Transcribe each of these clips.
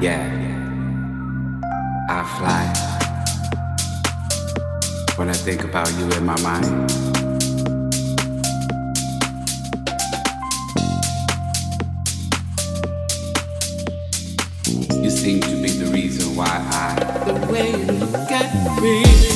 Yeah, I fly. When I think about you in my mind. You seem to be the reason why I. The way you look at me.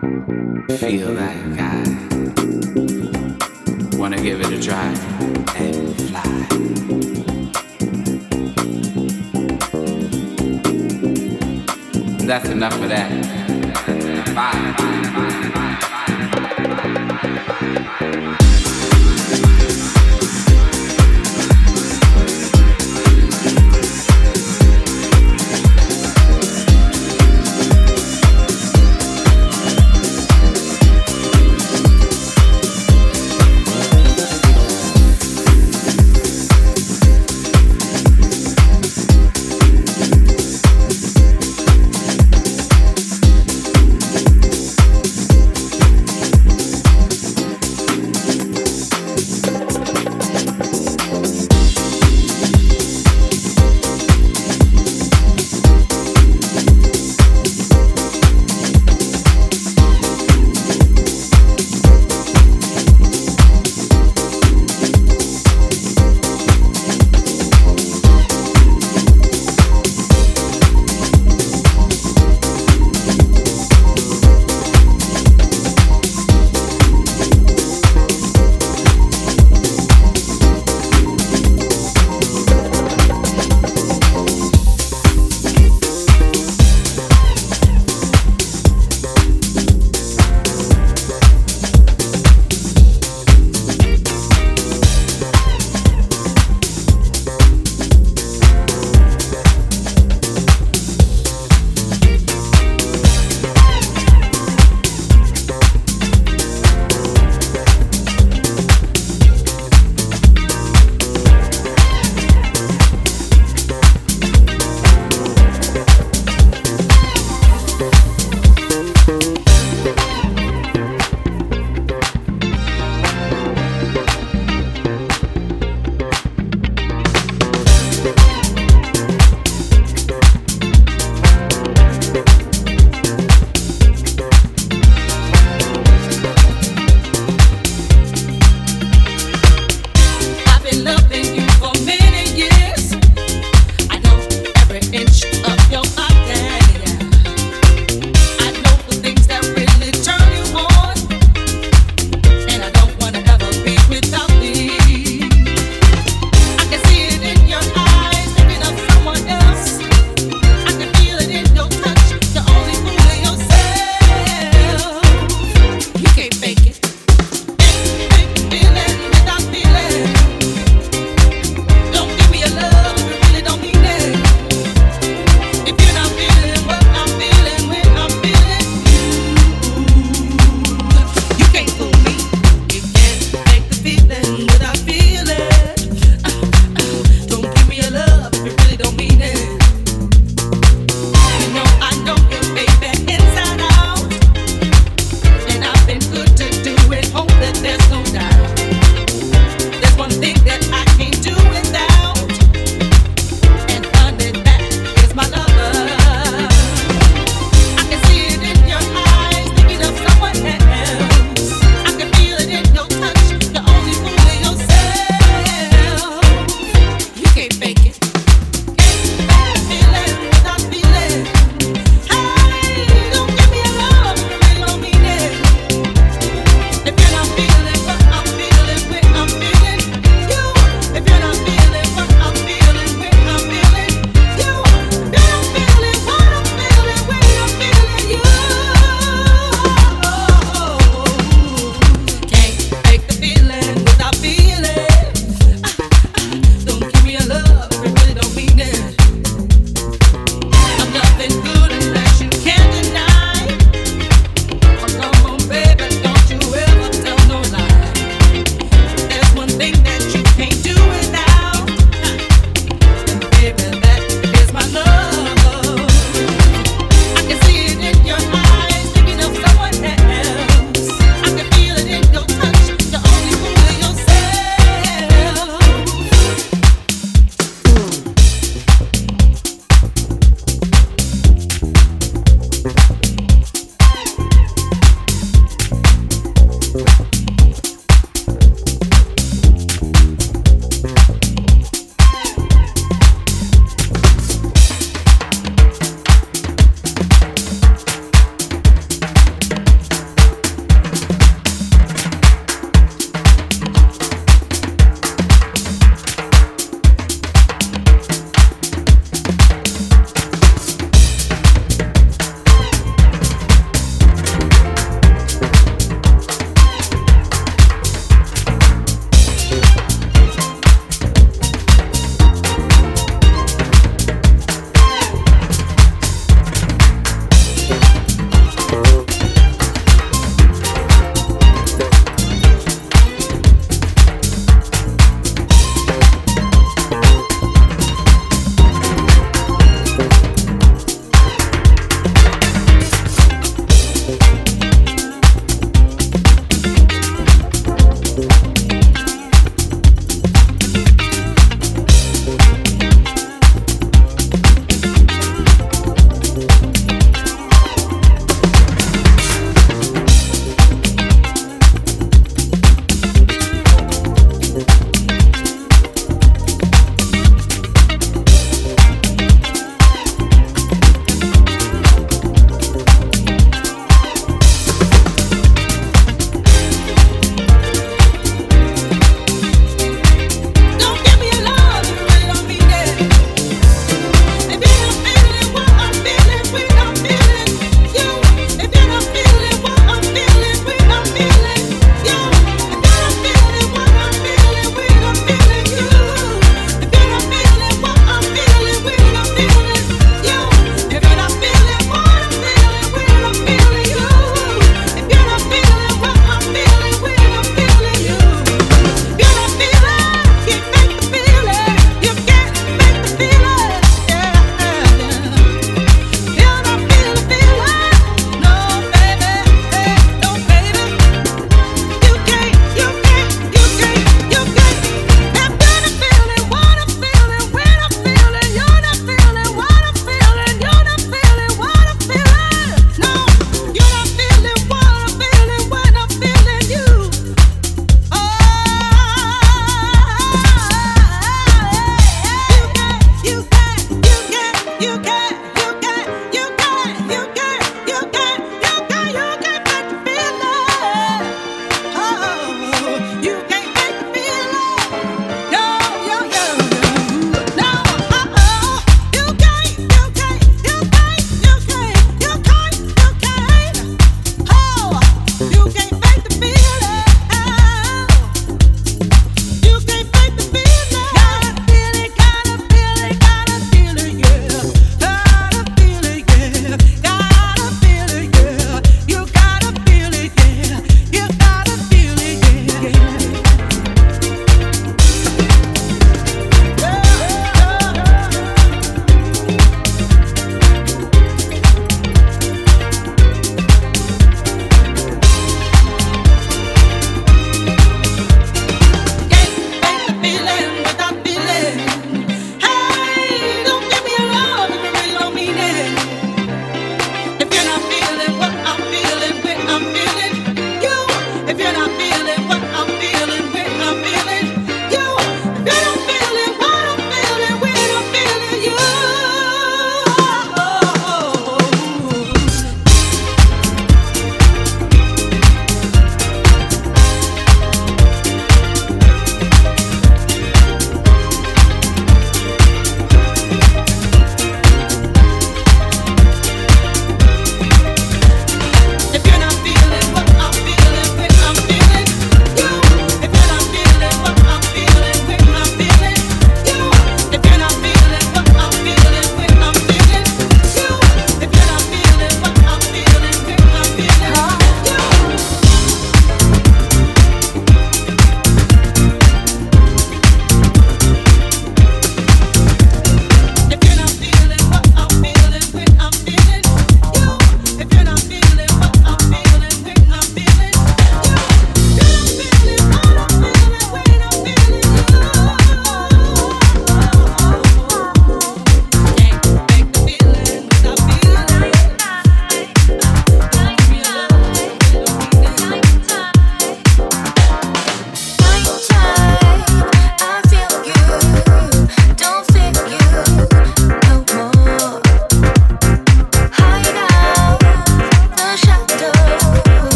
feel like I wanna give it a try and fly. That's enough of that. Bye. bye, bye.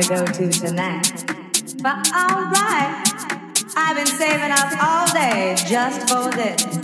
to go to tonight. But alright, I've been saving up all day just for this.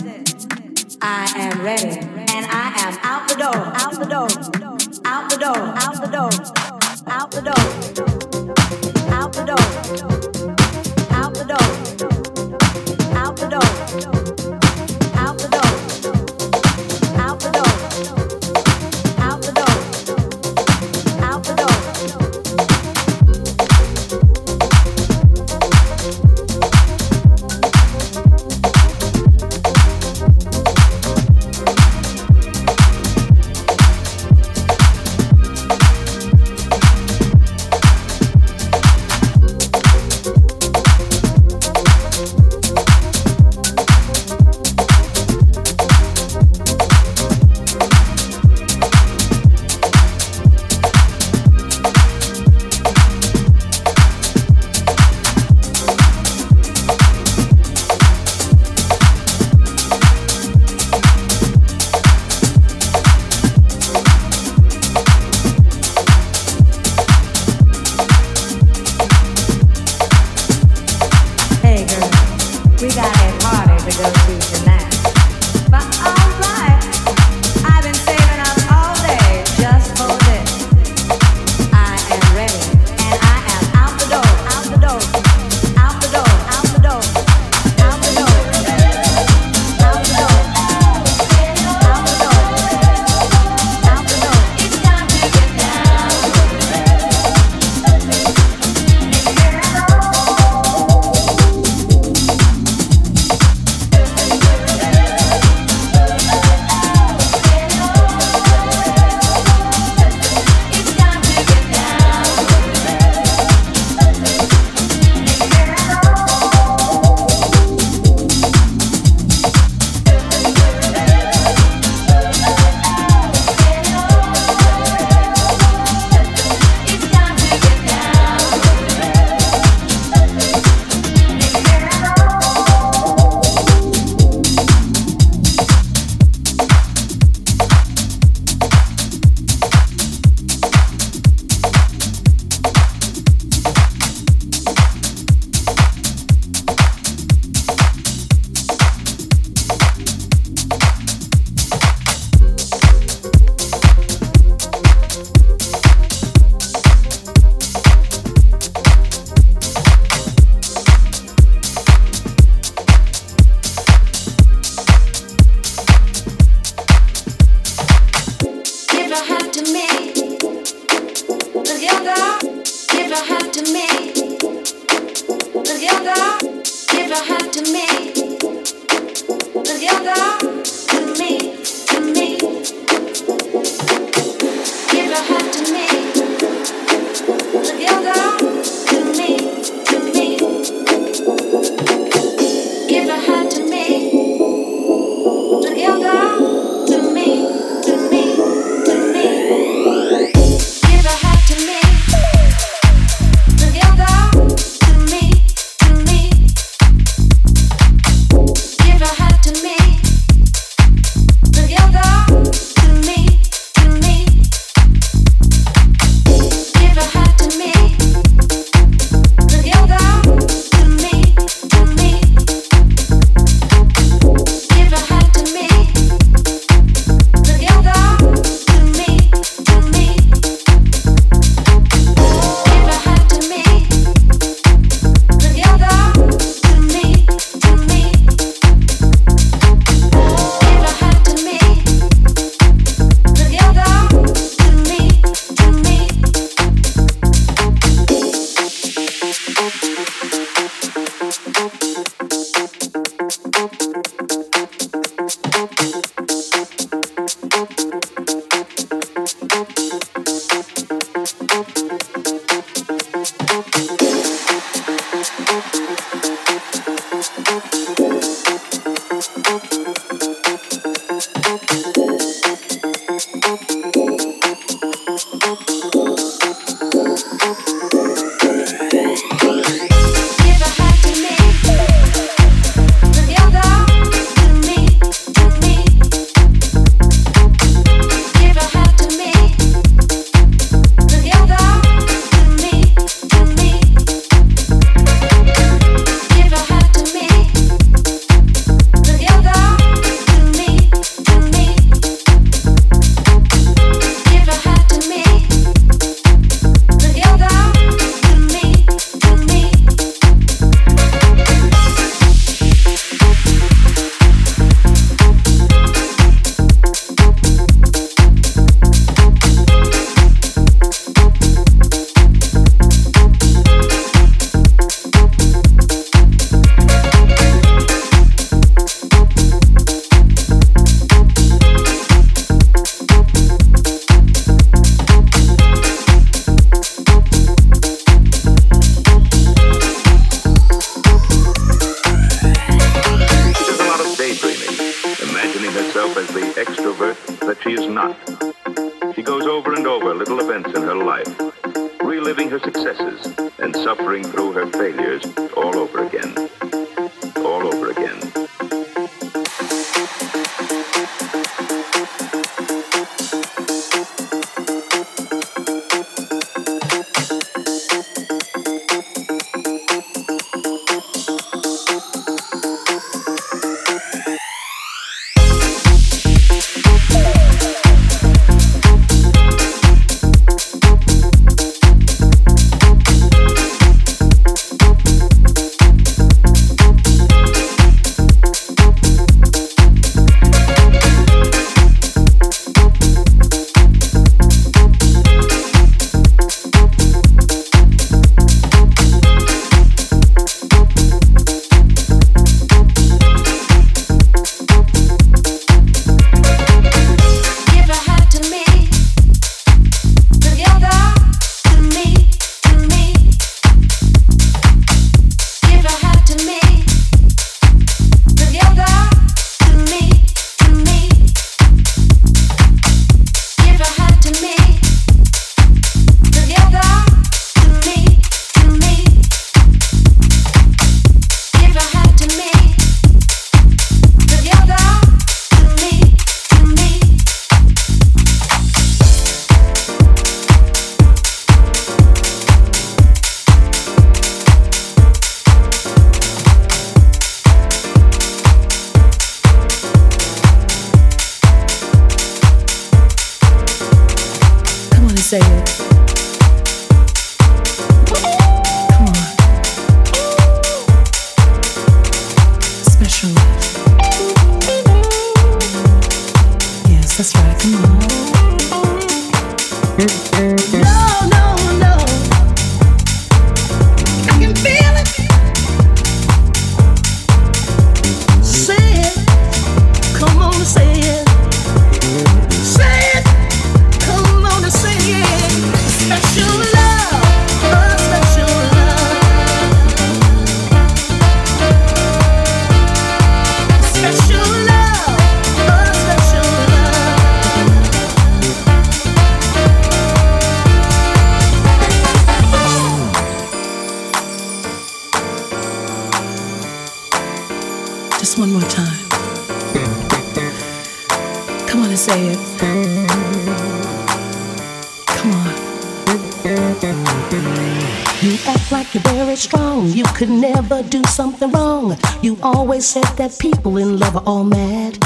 Said that people in love are all mad.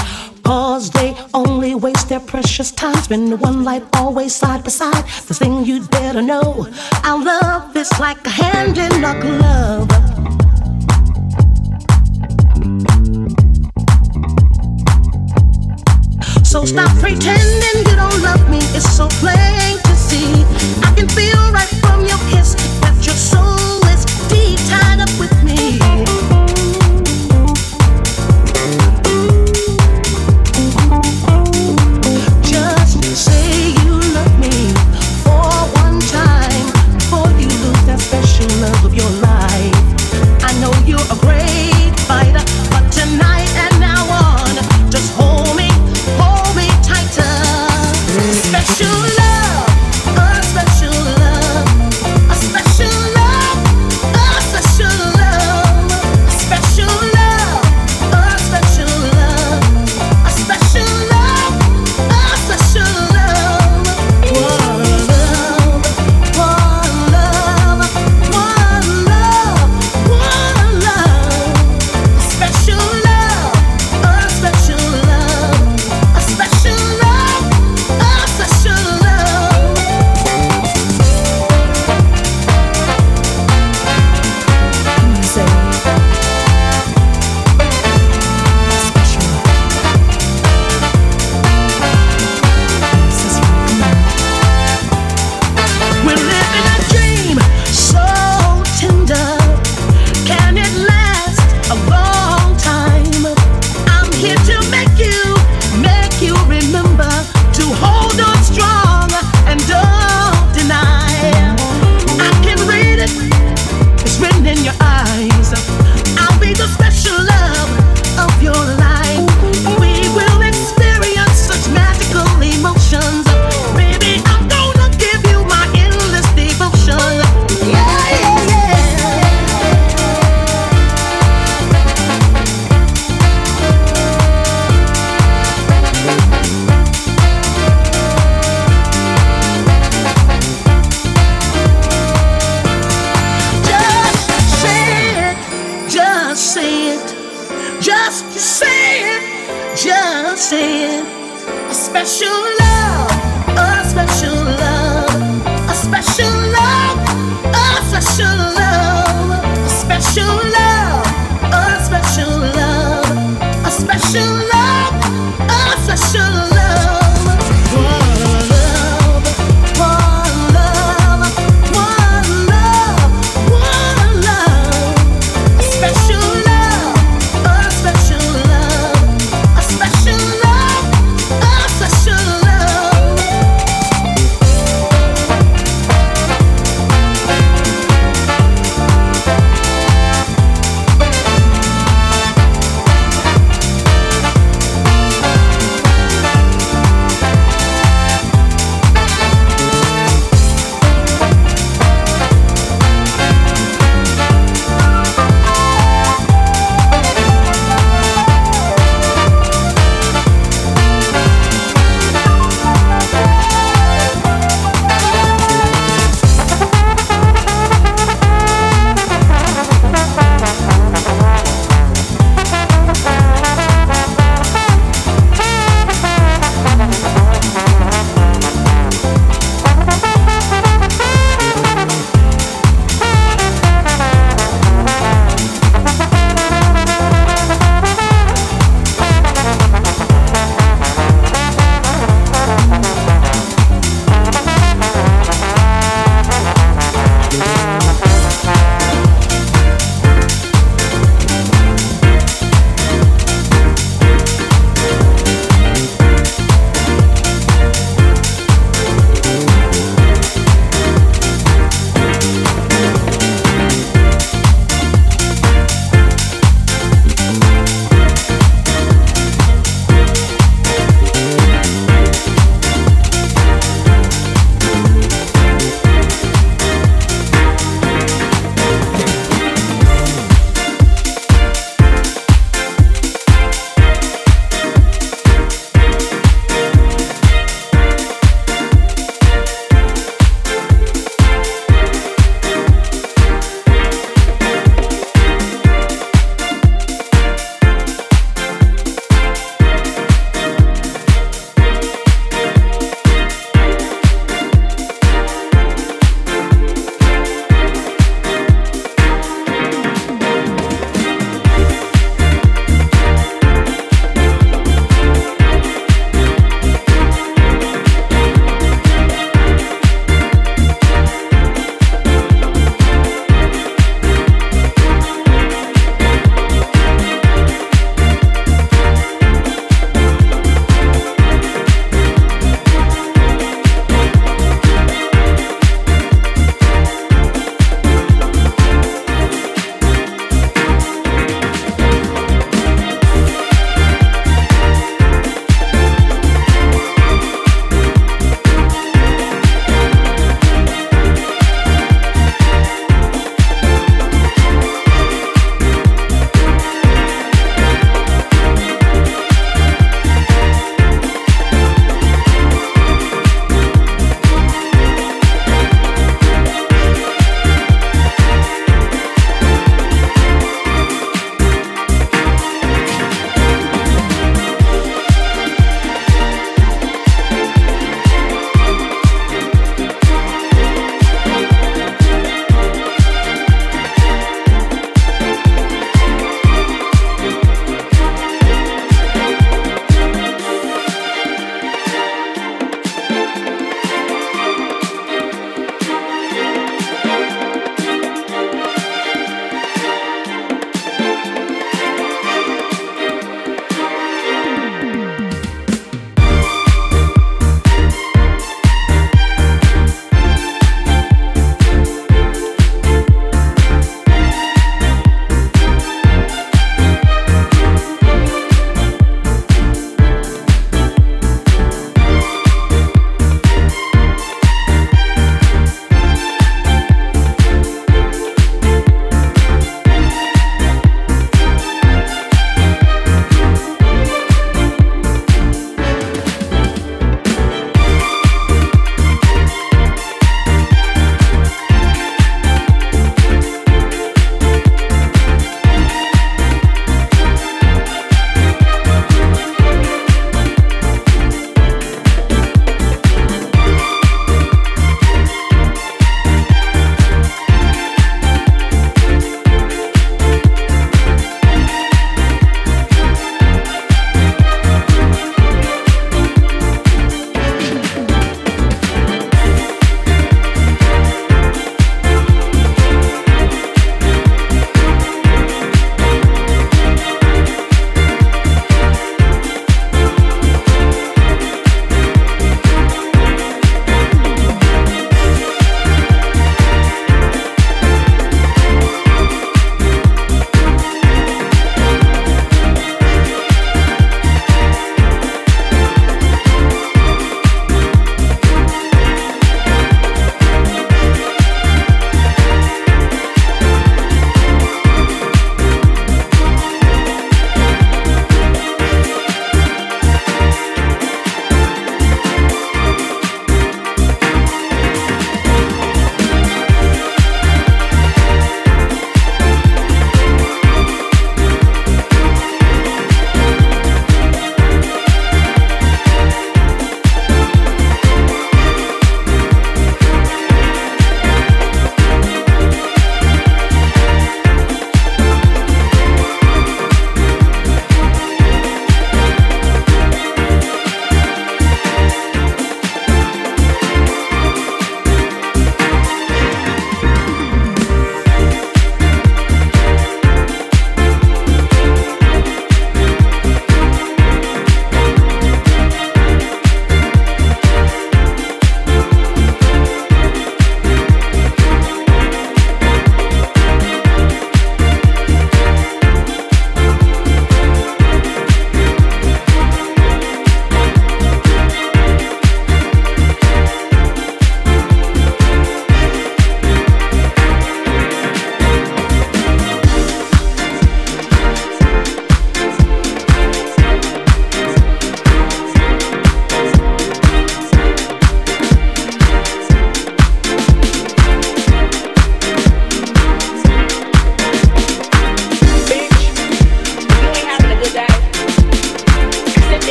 Cause they only waste their precious time spending one life always side by side.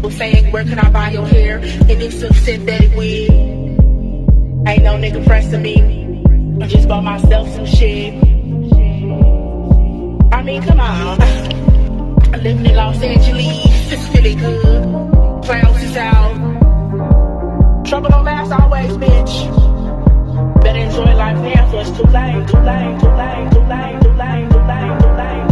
People saying, where can I buy your hair? It's a synthetic wig. Ain't no nigga pressing me. I just bought myself some shit. I mean, come on. I live in Los Angeles. It's really good. Clowns is out. Trouble don't last always, bitch. Better enjoy life now, so it's too late, too late, too late, too late, too late, too late, too late,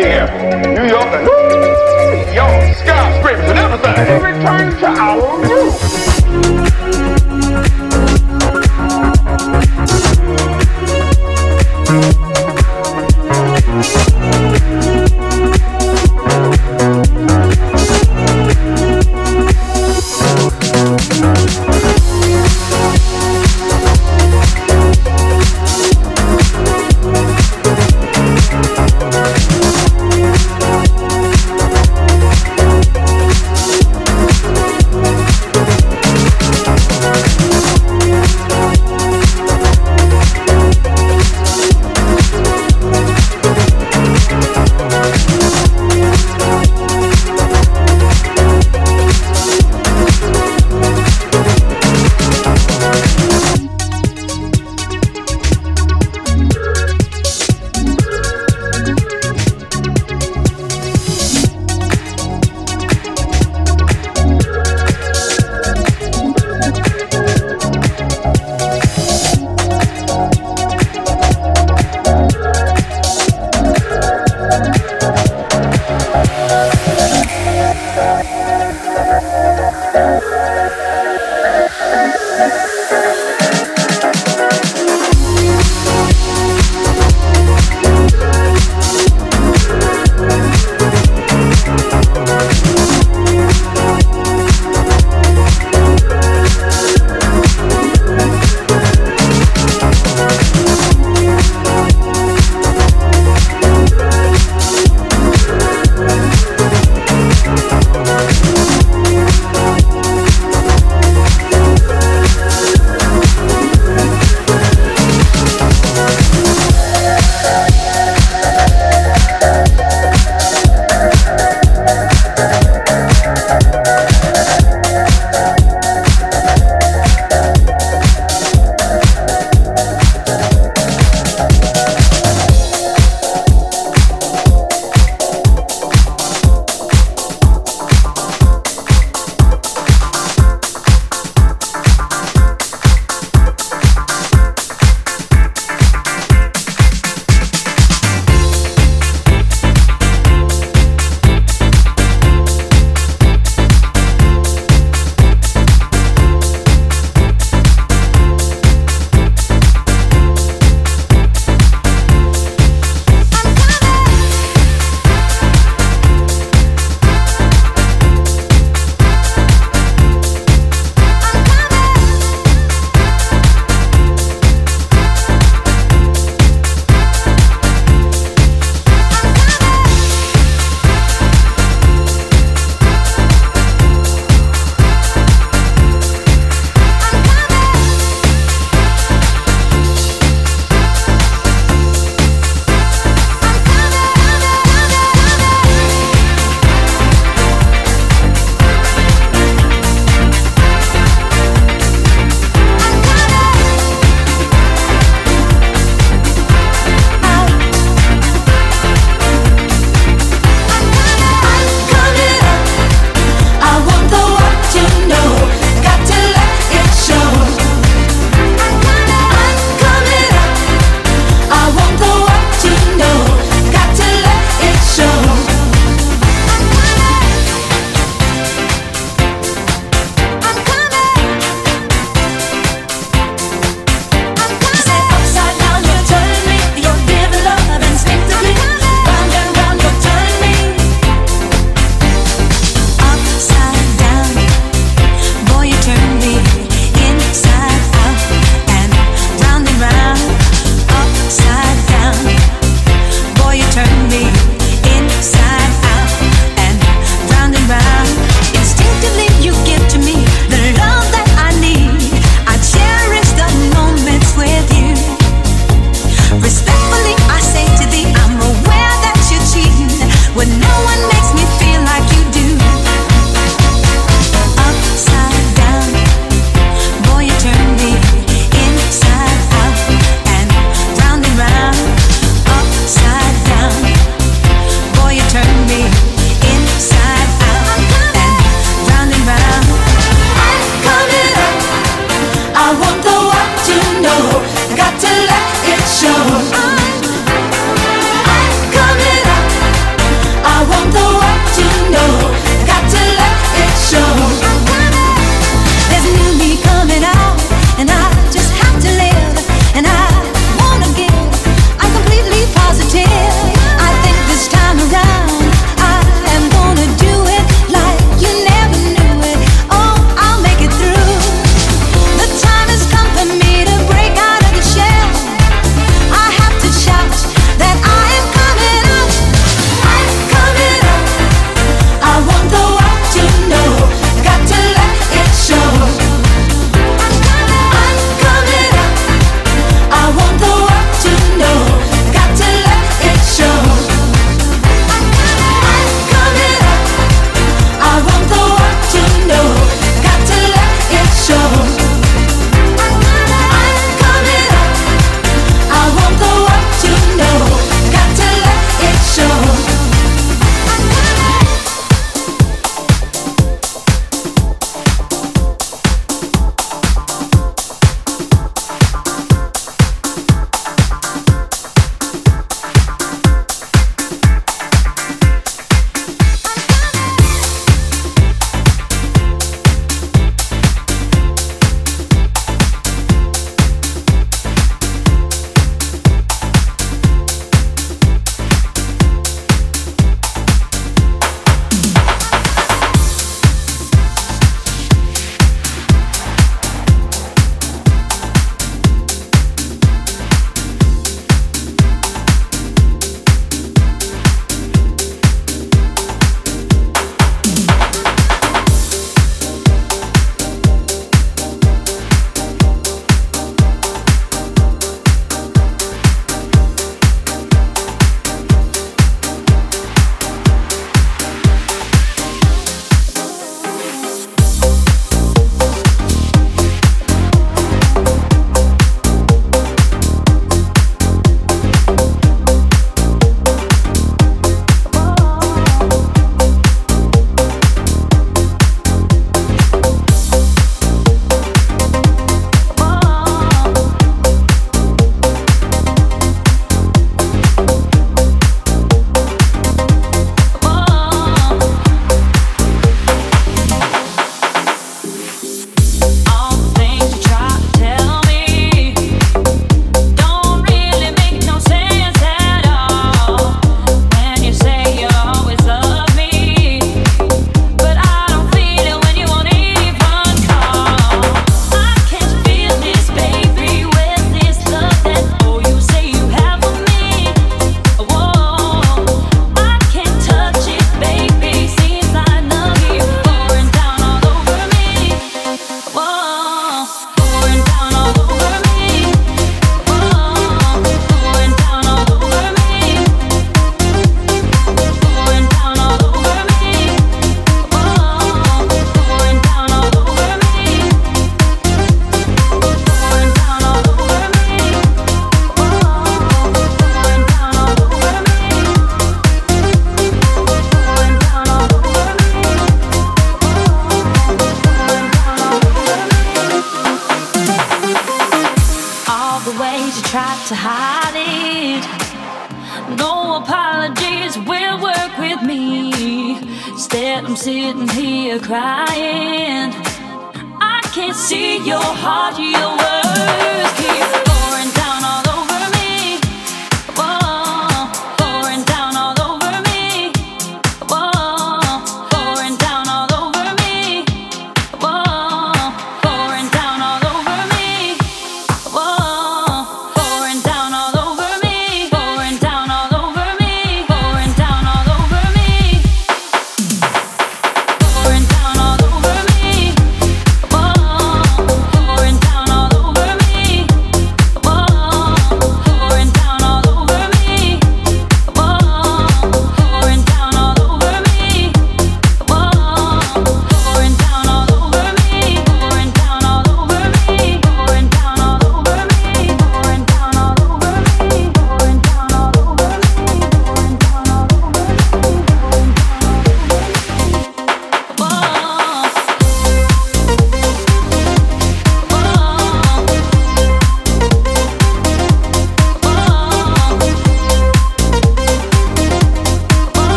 Birmingham, New York, and woo, yo, skyscrapers and everything. Return to our